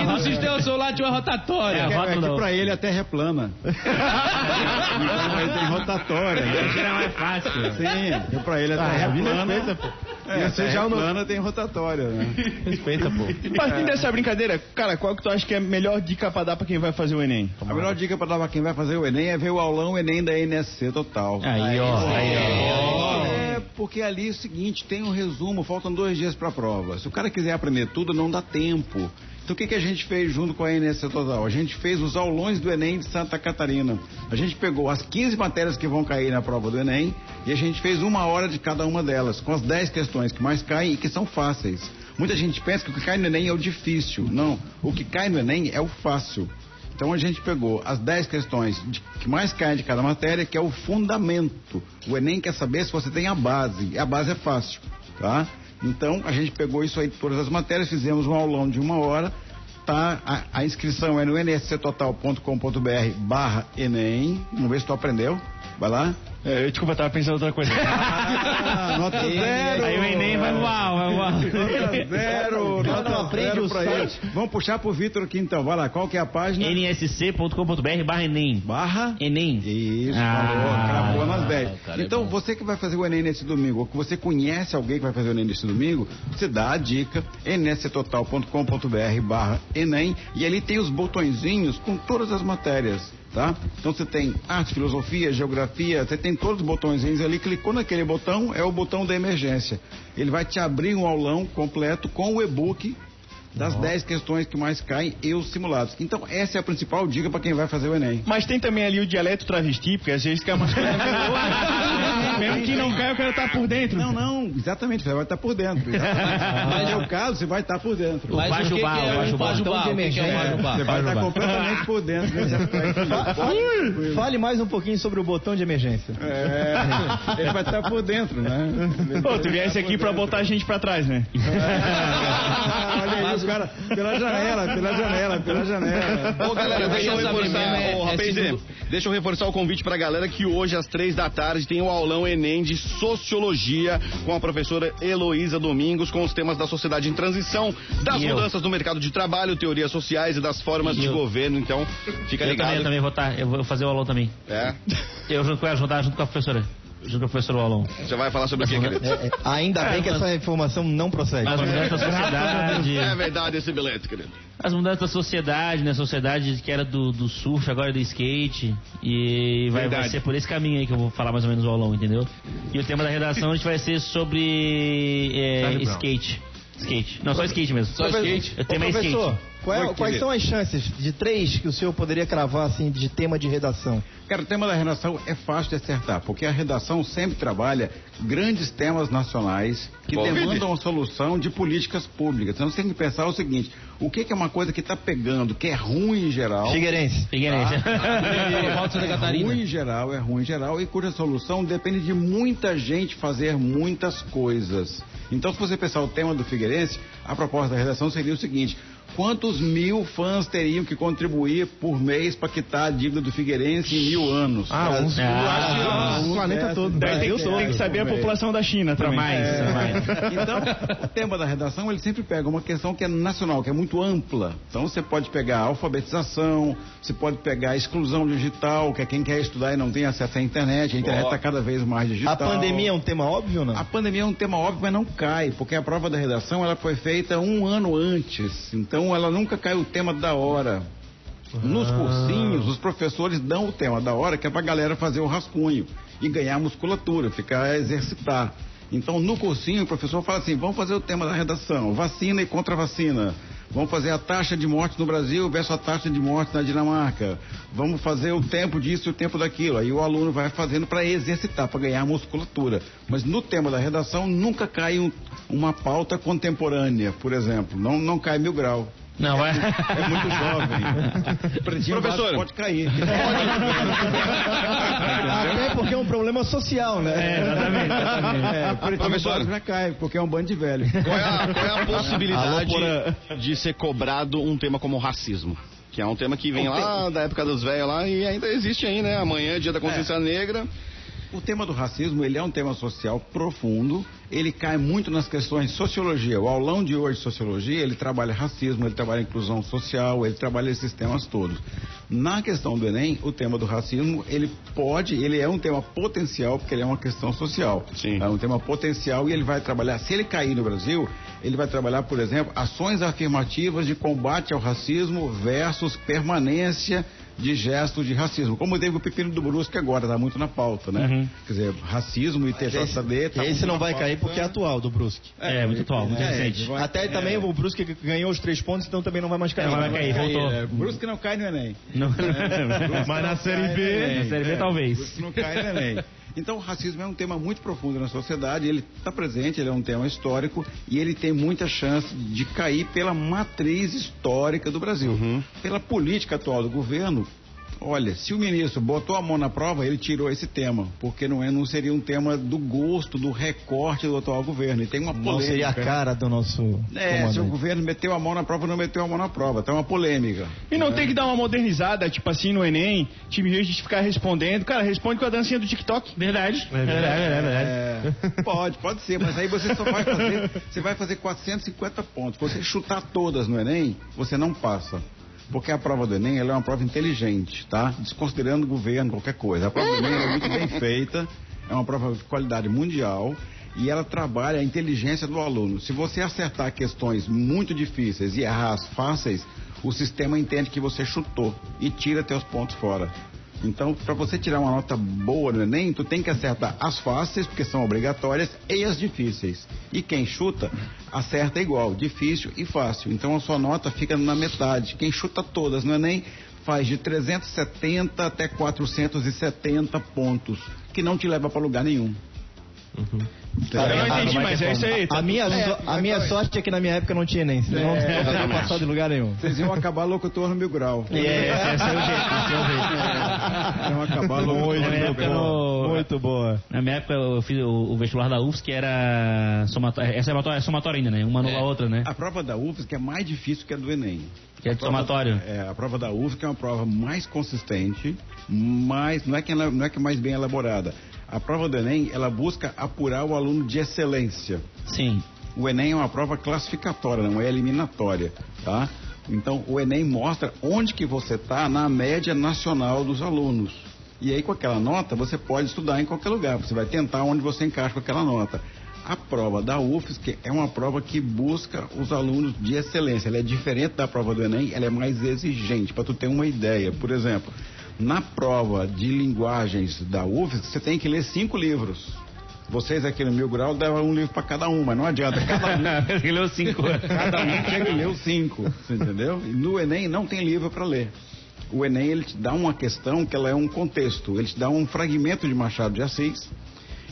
não que no sistema solar tinha uma rotatória. É, É, rótulo que não. pra ele a Terra é plana. então ele tem rotatória. né? Tirar mais fácil. Sim, pra ele a Terra é plana. pô. É, a Terra é plana tem rotatória, né? Respeita, pô. Partindo dessa brincadeira, cara, qual que tu acha que é a melhor dica pra dar pra quem vai fazer o Enem? A melhor dica pra dar pra quem vai fazer o Enem é ver o aulão Enem da NSC total. Aí, ó. Aí, ó. É, porque ali é o seguinte, tem um resumo, faltam dois dias para a prova. Se o cara quiser aprender tudo, não dá tempo. Então o que, que a gente fez junto com a NSC Total? A gente fez os aulões do Enem de Santa Catarina. A gente pegou as 15 matérias que vão cair na prova do Enem e a gente fez uma hora de cada uma delas, com as 10 questões que mais caem e que são fáceis. Muita gente pensa que o que cai no Enem é o difícil. Não, o que cai no Enem é o fácil. Então a gente pegou as 10 questões de- que mais caem de cada matéria, que é o fundamento. O Enem quer saber se você tem a base. E a base é fácil, tá? Então a gente pegou isso aí todas as matérias, fizemos um aulão de uma hora. Tá? A, a inscrição é no nsctotal.com.br barra Enem. Vamos ver se tu aprendeu. Vai lá. É, desculpa, eu tava pensando outra coisa. Ah, nota zero. Aí o Enem vai voar, vai voar. Nota zero. Não, Nota não, aprende zero o pra site. ele. Vamos puxar pro Vitor aqui então. Vai lá, qual que é a página? nsc.com.br barra Enem. Barra. Enem. Isso, Ah. falou, cravou na mais 10. cara, é então, bom. você que vai fazer o Enem nesse domingo, ou que você conhece alguém que vai fazer o Enem nesse domingo, você dá a dica, nsctotal.com.br barra Enem, e ali tem os botõezinhos com todas as matérias. Tá? Então você tem arte, filosofia, geografia, você tem todos os botõezinhos ali, clicou naquele botão, é o botão da emergência. Ele vai te abrir um aulão completo com o e-book das 10 questões que mais caem e os simulados. Então essa é a principal dica para quem vai fazer o Enem. Mas tem também ali o dialeto travesti, porque às vezes cai umas coisas. Mesmo que não caia, eu quero estar por dentro. Não, não, exatamente, você vai estar por dentro. Mas no seu caso, você vai estar por dentro. Mas o que Bajubá, é o o Bajubá. Bajubá? O que, que é o? Você vai estar completamente por dentro desse aspecto. Fale mais um pouquinho sobre o botão de emergência. É, ele vai estar por dentro, né? Pô, tu viesse aqui pra botar a gente pra trás, né? Caras pela janela, pela janela, pela janela. Ô galera, deixa eu reforçar, é- ô, rapaz, deixa eu reforçar o convite pra galera que hoje às três da tarde tem o aulão Enem de Sociologia com a professora Heloísa Domingos com os temas da sociedade em transição, das E eu? mudanças no mercado de trabalho, teorias sociais e das formas E de eu? governo. Então, fica Eu também, ligado. eu também vou estar, eu vou fazer o aulão também. É, Eu junto com ajudar junto com a professora. Junto com o aulão. você vai falar sobre o que, querido? É, é, ainda bem que essa informação não procede. As mudanças da sociedade. É verdade esse bilhete, querido. As mudanças da sociedade, né? Sociedade que era do, do surf, agora é do skate. E vai, vai ser por esse caminho aí que eu vou falar mais ou menos o aulão, entendeu? E o tema da redação a gente vai ser sobre é, skate. Skate. Não, só skate mesmo. Só skate? O tema é professor, skate. Qual é- quais são as chances de três que o senhor poderia cravar assim de tema de redação? Cara, o tema da redação é fácil de acertar, porque a redação sempre trabalha grandes temas nacionais que Covid. demandam a solução de políticas públicas. Então você tem que pensar o seguinte: o que, que é uma coisa que está pegando, que é ruim em geral? Figueirense. Figueirense. Santa É Catarina. ruim em geral, é ruim em geral, e cuja solução depende de muita gente fazer muitas coisas. Então, se você pensar o tema do Figueirense, a proposta da redação seria o seguinte: quantos mil fãs teriam que contribuir por mês para quitar a dívida do Figueirense em mil anos? Ah, uns. Ah, o planeta todo. Tem, que- tem que saber a população da China Pra também. mais, pra mais. Então, o tema da redação, ele sempre pega uma questão que é nacional, que é muito ampla. Então, você pode pegar a alfabetização, você pode pegar a exclusão digital, que é quem quer estudar e não tem acesso à internet. A internet está cada vez mais digital. A pandemia é um tema óbvio ou não? A pandemia é um tema óbvio, mas não cai, porque a prova da redação ela foi feita um ano antes. Então ela nunca cai o tema da hora. Nos cursinhos, os professores dão o tema da hora, que é pra galera fazer o rascunho e ganhar musculatura, ficar exercitar. Então, no cursinho, o professor fala assim: vamos fazer o tema da redação, vacina e contra vacina. Vamos fazer a taxa de morte no Brasil versus a taxa de morte na Dinamarca. Vamos fazer o tempo disso e o tempo daquilo. Aí o aluno vai fazendo para exercitar, para ganhar musculatura. Mas no tema da redação nunca cai um- uma pauta contemporânea, por exemplo. Não, não cai mil grau. Não, vai. É muito jovem. Pretinho Professor. pode cair. Até porque é um problema social, né? É, exatamente, exatamente. É, pretinho Professor. já cai, porque é um bando de velho. Qual é a, qual é a possibilidade Alô, de ser cobrado um tema como racismo? Que é um tema que vem lá da época dos velhos lá e ainda existe aí, né? Amanhã é dia da consciência negra. O tema do racismo, ele é um tema social profundo, ele cai muito nas questões de sociologia. O aulão de hoje de sociologia, ele trabalha racismo, ele trabalha inclusão social, ele trabalha esses temas todos. Na questão do Enem, o tema do racismo, ele pode, ele é um tema potencial, porque ele é uma questão social. Sim. É um tema potencial e ele vai trabalhar, se ele cair no Brasil, ele vai trabalhar, por exemplo, ações afirmativas de combate ao racismo versus permanência de gestos de racismo. Como teve o Pepino do Brusque agora, tá muito na pauta, né? Uhum. Quer dizer, racismo e TJD... Tá Esse não vai pauta. Porque é atual do Brusque. É, muito atual, muito É, recente. Até também o Brusque ganhou os três pontos, então também não vai mais cair. Não vai cair, voltou. É, Brusque não cai no Enem. Não. Mas na Série B... Na Série B, talvez. Brusque não cai no Enem. Então, o racismo é um tema muito profundo na sociedade, ele está presente, ele é um tema histórico e ele tem muita chance de cair pela matriz histórica do Brasil. Pela política atual do governo, olha, se o ministro botou a mão na prova, ele tirou esse tema, porque não, é, não seria um tema do gosto, do recorte do atual governo. E tem uma Não polêmica. seria a cara do nosso É, se o governo meteu a mão na prova, não meteu a mão na prova. Tá uma polêmica. E não tem que dar uma modernizada, tipo assim, no Enem, em vez de ficar respondendo, cara, responde com a dancinha do TikTok. Verdade. Verdade, verdade, verdade. É, pode, pode ser, mas aí você só vai fazer, você vai fazer 450 pontos. Se você chutar todas no Enem, você não passa. Porque a prova do Enem é uma prova inteligente, tá? Desconsiderando o governo, qualquer coisa. A prova do Enem é muito bem feita, é uma prova de qualidade mundial e ela trabalha a inteligência do aluno. Se você acertar questões muito difíceis e errar as fáceis, o sistema entende que você chutou e tira teus pontos fora. Então, para você tirar uma nota boa no Enem, tu tem que acertar as fáceis, porque são obrigatórias, e as difíceis. E quem chuta, acerta igual, difícil e fácil. Então a sua nota fica na metade. Quem chuta todas no Enem faz de 370 até 470 pontos, que não te leva para lugar nenhum. Eu não entendi, mas é isso aí. A minha, É, so- a minha sorte é que na minha época não tinha nem. Senão não teria passado em lugar nenhum. Vocês iam acabar locutor no mil grau. É, esse, esse é o jeito, esse é o jeito. Iam acabar locutor no mil grau. Muito boa. na minha época eu fiz o, o vestibular da UFS, que era somatória, essa é somatória, é somatória ainda, né? Uma anula a outra, né? A prova da UFSC é mais difícil que a do Enem. Que é de somatório. É, a prova da UFSC é uma prova mais consistente, mais, não, é que ela, não é que é mais bem elaborada. A prova do Enem, ela busca apurar o aluno de excelência. Sim. O Enem é uma prova classificatória, não é eliminatória, tá? Então, o Enem mostra onde que você está na média nacional dos alunos. E aí, com aquela nota, você pode estudar em qualquer lugar. Você vai tentar onde você encaixa com aquela nota. A prova da UFSC é uma prova que busca os alunos de excelência. Ela é diferente da prova do Enem, ela é mais exigente. Para tu ter uma ideia, por exemplo, na prova de linguagens da UFSC, você tem que ler cinco livros. Vocês aqui no Mil Grau davam um livro para cada um, mas não adianta. Cada um Ele leu cinco. Cada um tinha que ler os cinco, entendeu? E no Enem não tem livro para ler. O Enem ele te dá uma questão que ela é um contexto. Ele te dá um fragmento de Machado de Assis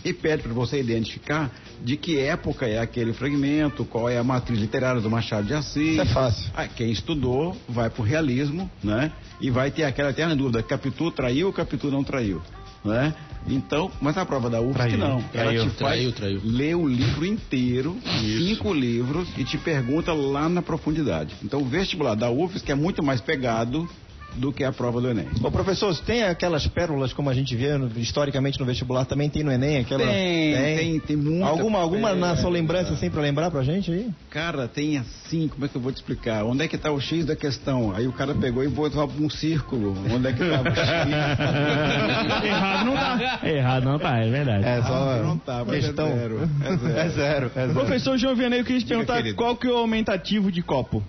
e pede para você identificar de que época é aquele fragmento, qual é a matriz literária do Machado de Assis. Isso é fácil. Ah, quem estudou vai pro realismo, né? E vai ter aquela eterna dúvida: Capitu traiu ou Capitu não traiu? Né? Então, mas a prova da UFSC Traiu. não. Traiu, Ela te faz traiu, traiu. ler o livro inteiro, cinco livros, e te pergunta lá na profundidade. Então, o vestibular da UFSC é muito mais pegado do que a prova do Enem. Ô, professor, tem aquelas pérolas como a gente vê no- historicamente no vestibular, também tem no Enem? Aquela... Tem, tem, tem muita Alguma, alguma na sua lembrança, assim, pra lembrar pra gente aí? Cara, tem assim, como é que eu vou te explicar? Onde é que tá o X da questão? Aí o cara pegou e botou um círculo. Onde é que tava o X? Errado não tá. Errado não tá, é verdade. É só não tá, mas é questão. zero. É zero. É zero, é zero. Professor João Vianney, eu queria te Diga, perguntar querido. qual que é o aumentativo de copo?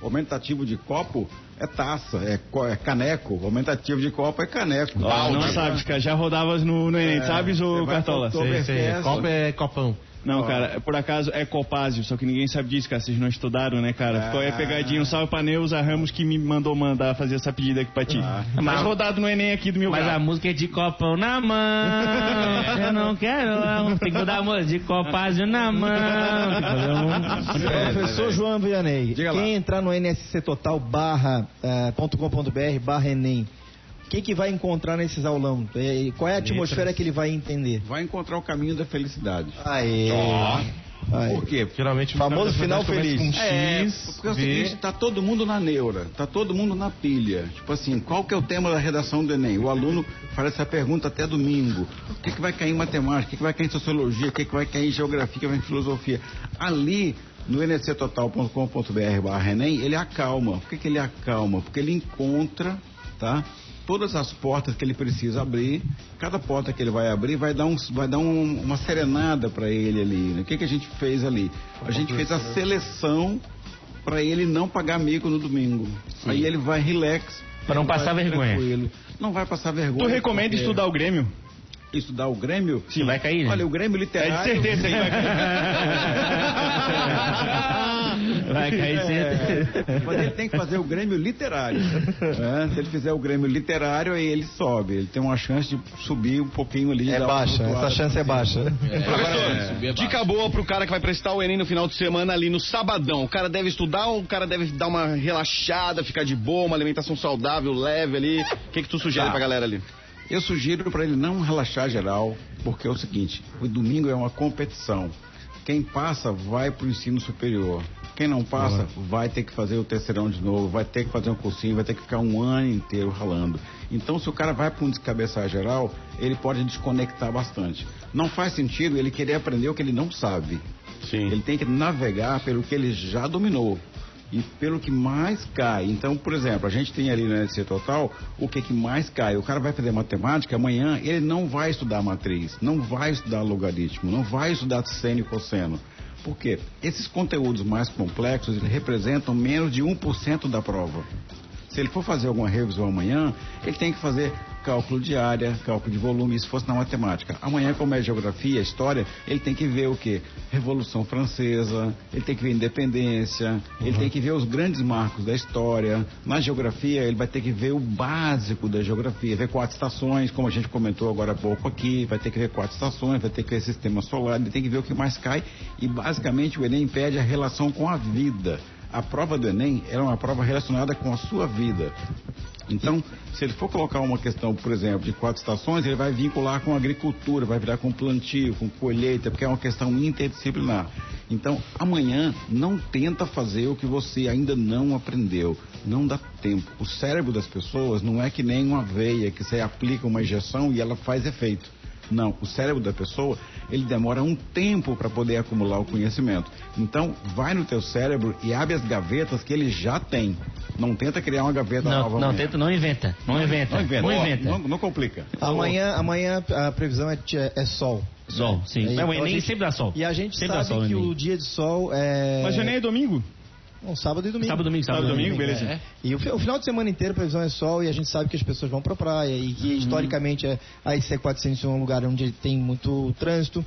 O aumentativo de copo é taça, é, é caneco. O aumentativo de copo é caneco. Ah, não sabe, cara. Já rodavas no, no Enem, É, sabes, ô Cartola? Copo é copão. Não, cara, por acaso é Copásio, só que ninguém sabe disso, cara. Vocês não estudaram, né, cara? Ficou aí a pegadinha. Um salve pra Neuza Ramos que me mandou mandar fazer essa pedida aqui pra ti. Mas rodado no Enem aqui do meu Mas grau. a música é de copão na mão. Eu não quero, não. Tem que mudar a música de copásio na mão. Professor João Vianney, Diga lá. quem entrar no NSC Total barra, ponto com ponto br barra Enem, que, que vai encontrar nesses aulão? Eh, Qual é a atmosfera que ele vai entender? Vai encontrar o caminho da felicidade. Aê. Aê. Por quê? Geralmente Famoso final começa feliz. Com É, X, porque é o seguinte, tá todo mundo na neura, tá todo mundo na pilha. Tipo assim, qual que é o tema da redação do Enem? O aluno faz essa pergunta até domingo. O que, que vai cair em matemática? O que, que vai cair em sociologia? O que, que vai cair em geografia? O que vai em filosofia? Ali, no nsctotal.com.br barra Enem, ele acalma. Por que, que ele acalma? Porque ele encontra, tá? Todas as portas que ele precisa abrir, cada porta que ele vai abrir vai dar, um, vai dar um- uma serenada para ele ali. né? O que, que a gente fez ali? A gente fez a seleção para ele não pagar mico no domingo. Aí ele vai relax. Pra não passar vergonha. tranquilo. Não vai passar vergonha. Tu recomenda porque- estudar o Grêmio? estudar o Grêmio? Sim, vai cair, né? Olha, o Grêmio É literário. de certeza que vai cair certeza. É, mas ele tem que fazer o Grêmio literário. né? Se ele fizer o Grêmio literário, aí ele sobe. Ele tem uma chance de subir um pouquinho ali. É baixa, essa chance é baixa. Professor, dica boa pro cara que vai prestar o Enem no final de semana ali no sabadão. O cara deve estudar ou o cara deve dar uma relaxada, ficar de boa, uma alimentação saudável, leve ali? O que que tu sugere Tá. pra galera ali? Eu sugiro para ele não relaxar geral, porque é o seguinte: o domingo é uma competição. Quem passa vai para o ensino superior. Quem não passa vai ter que fazer o terceirão de novo, vai ter que fazer um cursinho, vai ter que ficar um ano inteiro ralando. Então, se o cara vai para um descabeçar geral, ele pode desconectar bastante. Não faz sentido ele querer aprender o que ele não sabe. Sim. Ele tem que navegar pelo que ele já dominou. e pelo que mais cai. Então, por exemplo, a gente tem ali no NC Total o que, que mais cai. O cara vai fazer matemática, amanhã ele não vai estudar matriz, não vai estudar logaritmo, não vai estudar seno e cosseno. Por quê? Esses conteúdos mais complexos eles representam menos de 1% da prova. Se ele for fazer alguma revisão amanhã, ele tem que fazer cálculo de área, cálculo de volume, isso fosse na matemática. Amanhã, como é geografia, história, ele tem que ver o quê? Revolução Francesa, ele tem que ver independência, ele tem que ver os grandes marcos da história. Na geografia, ele vai ter que ver o básico da geografia, ver quatro estações, como a gente comentou agora há pouco aqui, vai ter que ver quatro estações, vai ter que ver sistema solar, ele tem que ver o que mais cai e basicamente o Enem pede a relação com a vida. A prova do Enem é uma prova relacionada com a sua vida. Então, se ele for colocar uma questão, por exemplo, de quatro estações, ele vai vincular com agricultura, vai virar com plantio, com colheita, porque é uma questão interdisciplinar. Então, amanhã, não tenta fazer o que você ainda não aprendeu. Não dá tempo. O cérebro das pessoas não é que nem uma veia que você aplica uma injeção e ela faz efeito. Não, o cérebro da pessoa, ele demora um tempo para poder acumular o conhecimento. Então, vai no teu cérebro e abre as gavetas que ele já tem. Não tenta criar uma gaveta Não, nova não, amanhã. tenta, não inventa. Não inventa. Não inventa. Não inventa. Não, não complica. Amanhã, amanhã a previsão é, de- é sol. Sol, sim. É, o então Enem gente- sempre dá sol. E a gente Sempre sabe sol, que Enem. o dia de sol é. Mas já nem é domingo? Um sábado e domingo. Sábado, domingo, sábado, Sábado, domingo. domingo, beleza. É. E o, o final de semana inteiro a previsão é sol e a gente sabe que as pessoas vão pra praia e que historicamente é, a IC400 é um lugar onde tem muito trânsito.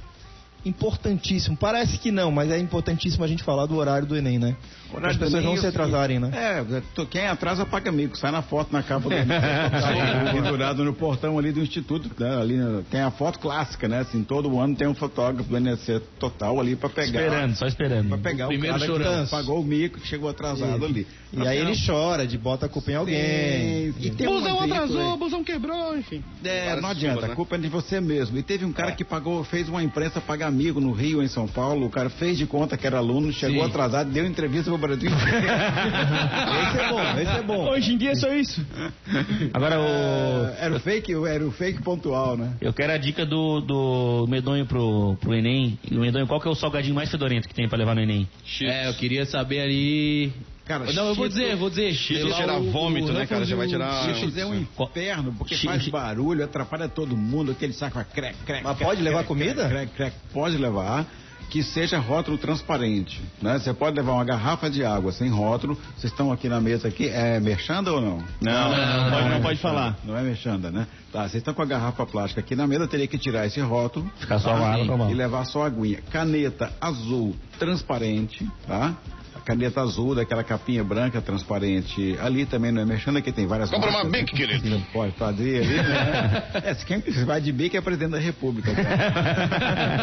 Importantíssimo. Parece que não, mas é importantíssimo a gente falar do horário do Enem, né? Para as pessoas Enem não é o se atrasarem, né? É, quem atrasa paga mico. Sai na foto na capa do Tá pendurado no portão ali do Instituto. né, ali tem a foto clássica, né? Assim, todo ano tem um fotógrafo do NSC total ali pra pegar. Esperando, só esperando. Pra pegar o, primeiro cara que pagou o mico que chegou atrasado ali. E aí ele chora de bota a culpa em alguém. Um Busão exemplo atrasou, aí. busão quebrou, enfim. É, não adianta, a né? culpa é de você mesmo. E teve um cara que pagou, fez uma imprensa pagar amigo no Rio, em São Paulo. O cara fez de conta que era aluno, chegou Sim. atrasado, deu entrevista pro Brasil. Esse é bom, esse é bom. Hoje em dia é só isso. Agora o. Era o fake, era o fake pontual, né? Eu quero a dica do, do medonho pro, pro Enem. E o medonho, qual que é o salgadinho mais fedorento que tem pra levar no Enem? É, eu queria saber ali. Cara, Não, eu vou dizer, vou dizer. Cheetos Sei lá, cheira o- vômito, o né, cara? Já vai tirar- Cheetos é um inferno, porque faz barulho, atrapalha todo mundo, aquele saco vai crec, crec. Mas crec, pode levar crec, comida? Crec, crec, pode levar. Que seja rótulo transparente, né? Você pode levar uma garrafa de água sem rótulo. Vocês estão aqui na mesa aqui, é merchanda ou não? Não, não, pode, não pode falar. Não é merchanda, né? Tá, vocês estão com a garrafa plástica aqui na mesa, teria que tirar esse rótulo. Ficar só tá? a água, normal. E levar só a aguinha. Caneta azul transparente, tá? Caneta azul, daquela capinha branca transparente. Ali também não é merchanda, aqui tem várias Compra uma marcas. Bic, querido. Não pode fazer ali, né? É, se quem vai de bico é presidente da república.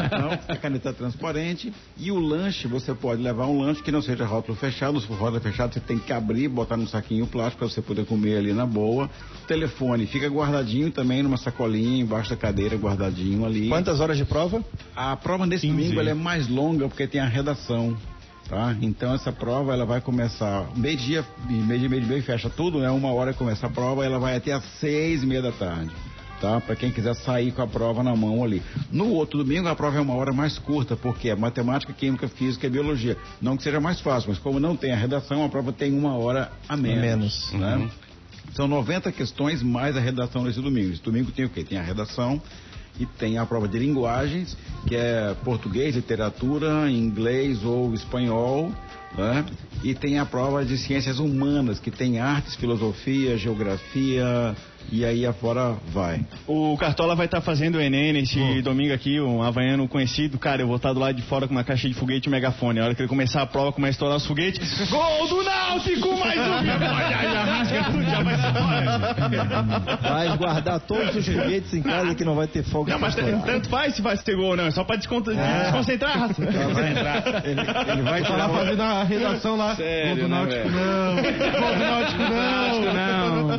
Então, a caneta transparente e o lanche, você pode levar um lanche que não seja rótulo fechado. Se for rótulo fechado, você tem que abrir, botar num saquinho plástico para você poder comer ali na boa. O telefone fica guardadinho também numa sacolinha, embaixo da cadeira, guardadinho ali. Quantas horas de prova? A prova nesse domingo ela é mais longa porque tem a redação. Tá? Então essa prova ela vai começar meio-dia, meio-dia, meio-dia e fecha tudo, né? Uma hora começa a prova, ela vai até às seis e meia da tarde. Tá? Para quem quiser sair com a prova na mão ali. No outro domingo a prova é uma hora mais curta, porque é matemática, química, física e biologia. Não que seja mais fácil, mas como não tem a redação, a prova tem uma hora a menos. menos. Né? São 90 questões mais a redação nesse domingo. Esse domingo tem o quê? Tem a redação e tem a prova de linguagens, que é português, literatura, inglês ou espanhol. Né? E tem a prova de ciências humanas, que tem artes, filosofia, geografia, e aí afora vai. O Cartola vai estar fazendo o Enem nesse domingo aqui, um havaiano conhecido. Cara, eu vou estar do lado de fora com uma caixa de foguete e megafone. A hora que ele começar a prova, começa a estourar os foguetes. Gol do Náutico, mais um! Já, vai embora. Vai guardar todos os foguetes em casa que não vai ter fogo. Não, mas tanto faz se vai ter gol ou não. É só pra desconto, desconcentrar, raça. Ele, ele vai Tá tirar lá o- fazendo a redação lá. Sério, Gol do né, Náutico não. Gol do Náutico não.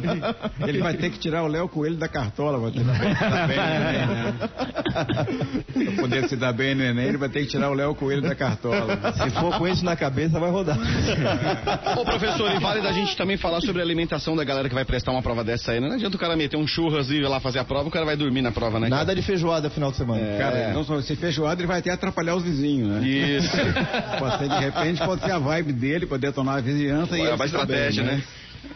Não. Ele vai ter que que tirar o Léo Coelho da cartola pra tentar se dar bem no Enem, né? Pra poder se dar bem no Enem, ele vai ter que tirar o Léo Coelho da cartola. Se for com isso na cabeça, vai rodar. Ô, professor, e vale da gente também falar sobre a alimentação da galera que vai prestar uma prova dessa aí, né? Não adianta o cara meter um churras e ir lá fazer a prova, o cara vai dormir na prova, né? Nada de feijoada final de semana. Cara, não só se feijoada, ele vai até atrapalhar os vizinhos, né? Isso. Pode ser, de repente, pode ser a vibe dele, pode detonar a vizinhança e É uma estratégia, bem, né?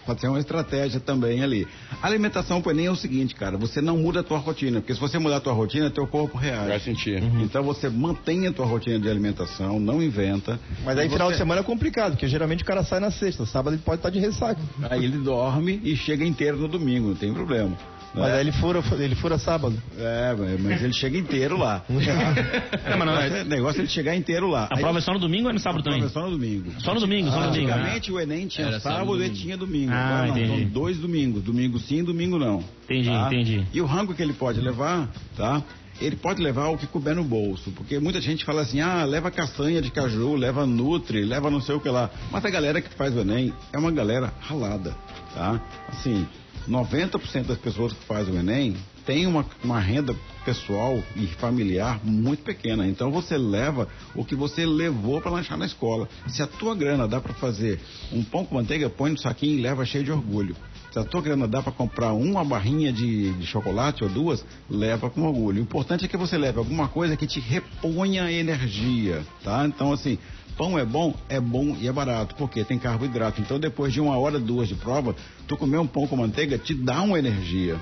Pode ser uma estratégia também ali. A alimentação pro Enem é o seguinte, cara, você não muda a tua rotina, porque se você mudar a tua rotina, teu corpo reage. Vai sentir. Então você mantém a tua rotina de alimentação, não inventa. Mas aí E final você- de semana é complicado, porque geralmente o cara sai na sexta, sábado ele pode estar de ressaca. Aí ele dorme e chega inteiro no domingo, não tem problema. Mas né? aí ele fura, ele fura sábado. É, mas ele chega inteiro lá. Não, mas não, é- O negócio é ele chegar inteiro lá. A Aí- prova é só no domingo ou é no sábado a prova também? é só no domingo. Só no domingo, só no domingo. né? Antigamente o Enem tinha Era sábado sábado, e tinha domingo. Ah, Agora não, entendi. são dois domingos. Domingo sim, domingo não. Entendi, tá? entendi. E o rango que ele pode levar, tá? Ele pode levar o que couber no bolso, porque muita gente fala assim, ah, leva castanha de caju, leva nutri, leva não sei o que lá. Mas a galera que faz o Enem é uma galera ralada, tá? Assim, 90% das pessoas que fazem o Enem tem uma, uma renda pessoal e familiar muito pequena. Então você leva o que você levou para lanchar na escola. Se a tua grana dá para fazer um pão com manteiga, põe no saquinho e leva cheio de orgulho. Se a tua grana dá para comprar uma barrinha de, de chocolate ou duas, leva com orgulho. O importante é que você leve alguma coisa que te reponha energia, tá? Então, assim, pão é bom? É bom e é barato, porque tem carboidrato. Então, depois de uma hora, duas de prova, tu comer um pão com manteiga te dá uma energia.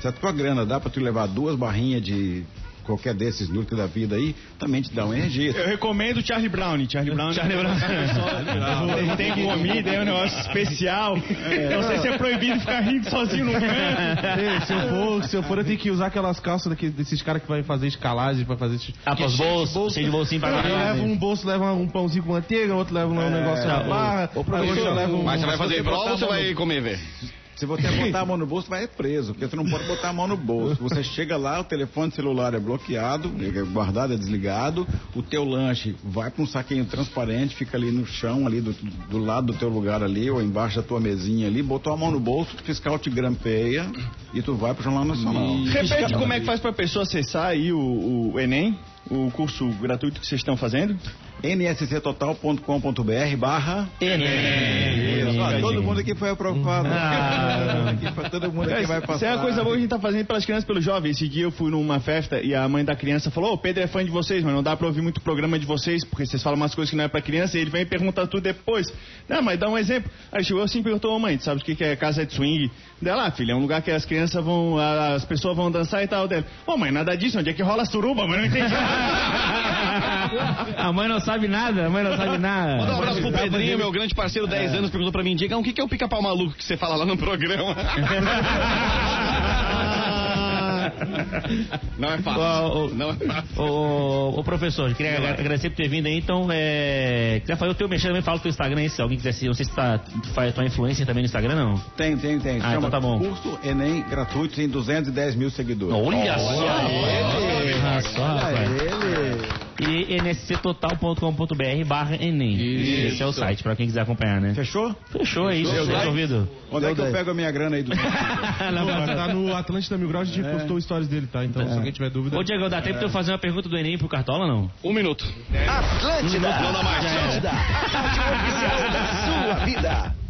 Se a tua grana dá para tu levar duas barrinhas de qualquer desses núcleos da vida aí, também te dá uma energia. Eu recomendo o Charlie Brown. Charlie Brown. Charlie Brown. Ele tem comida, é um negócio especial. Não sei se é proibido ficar rindo sozinho no canto. Se, eu for, se eu for, eu tenho que usar aquelas calças daqui, desses caras que vai fazer escalagem, vai fazer... esse- Ah, é pros de bolsos, bolso. cheio de bolsinho pra Eu levo um bolso, leva um pãozinho com manteiga, outro leva um negócio na barra, outro leva um... Mas você vai fazer prova ou você vai comer, velho? Se você botar a mão no bolso, vai preso, porque você não pode botar a mão no bolso. Você chega lá, o telefone celular é bloqueado, é guardado, é desligado, o teu lanche vai para um saquinho transparente, fica ali no chão, ali do, do lado do teu lugar ali, ou embaixo da tua mesinha ali, botou a mão no bolso, o fiscal te grampeia e tu vai pro Jornal Nacional. Repete como é que faz pra pessoa acessar aí o, o Enem, o curso gratuito que vocês estão fazendo. nsctotal.com.br barra Isso, ó, todo mundo aqui foi aprovado. Pra todo mundo aqui vai passar. Isso é uma coisa boa que a gente tá fazendo pelas crianças, pelos jovens. Esse dia eu fui numa festa e a mãe da criança falou: Ô, Pedro é fã de vocês, mas não dá pra ouvir muito programa de vocês, porque vocês falam umas coisas que não é pra criança. E ele vem perguntar tudo depois. Não, mas dá um exemplo. Aí chegou assim e perguntou: Ô, mãe, tu sabe o que é casa de swing? Dela, ah, filha, é um lugar que as crianças vão, as pessoas vão dançar e tal. Dela, ô, mãe, nada disso, onde é que rola a suruba? Mas não entendi nada. A mãe não sabe nada, a mãe não sabe nada. Manda um abraço pro Pedrinho, meu grande parceiro, 10 anos, perguntou pra mim, Diga, o que que é o pica-pau maluco que você fala lá no programa? Não é fácil. Ô, ô, Não é fácil. Ô, ô, professor, queria agra- agradecer por ter vindo aí, então, é... Queria fazer o teu mexer também, fala o teu Instagram aí, se alguém quiser se não sei se tá, faz tua influência também no Instagram, não. Tem, tem, tem. Ah, então tá bom. Curso Enem gratuito, tem 210 mil seguidores. Olha só! Olha só, rapaz. Ele. E nsctotal.com.br barra Enem. Esse é o site, pra quem quiser acompanhar, né? Fechou? Fechou, é isso, resolvido. Onde é que eu pego a minha grana aí do. Não, tá no Atlântida Mil Graus, a gente postou stories dele, tá? Então, se alguém tiver dúvida... Ô, Diego, dá tempo de eu fazer uma pergunta do Enem pro Cartola, não? Um minuto. Atlântida. Não dá mais. Atlântida.